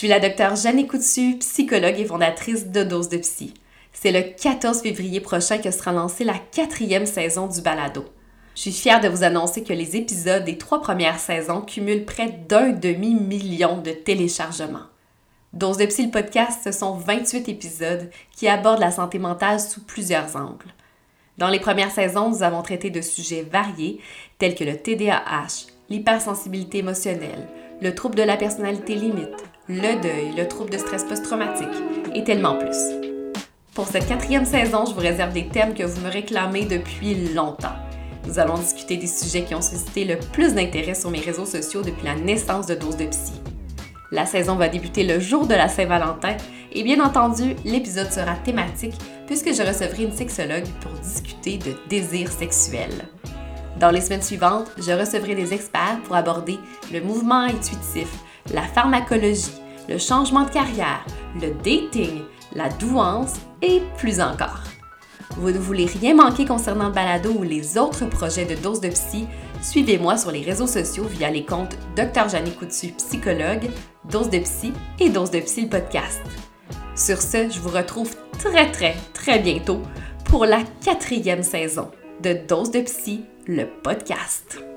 suis la docteure Jeanne Coutu, psychologue et fondatrice de Dose de Psy. C'est le 14 février prochain que sera lancée la quatrième saison du balado. Je suis fière de vous annoncer que les épisodes des trois premières saisons cumulent près d'un demi-million de téléchargements. Dose de Psy, le podcast, ce sont 28 épisodes qui abordent la santé mentale sous plusieurs angles. Dans les premières saisons, nous avons traité de sujets variés tels que le TDAH, l'hypersensibilité émotionnelle, le trouble de la personnalité limite, le deuil, le trouble de stress post-traumatique et tellement plus. Pour cette quatrième saison, je vous réserve des thèmes que vous me réclamez depuis longtemps. Nous allons discuter des sujets qui ont suscité le plus d'intérêt sur mes réseaux sociaux depuis la naissance de Dose de Psy. La saison va débuter le jour de la Saint-Valentin et bien entendu, l'épisode sera thématique puisque je recevrai une sexologue pour discuter de désir sexuel. Dans les semaines suivantes, je recevrai des experts pour aborder le mouvement intuitif, la pharmacologie, le changement de carrière, le dating, la douance et plus encore. Vous ne voulez rien manquer concernant le balado ou les autres projets de Dose de Psy, suivez-moi sur les réseaux sociaux via les comptes Dr. Jeannie Coutu, psychologue, Dose de Psy et Dose de Psy, le podcast. Sur ce, je vous retrouve très très très bientôt pour la quatrième saison de Dose de Psy, le podcast.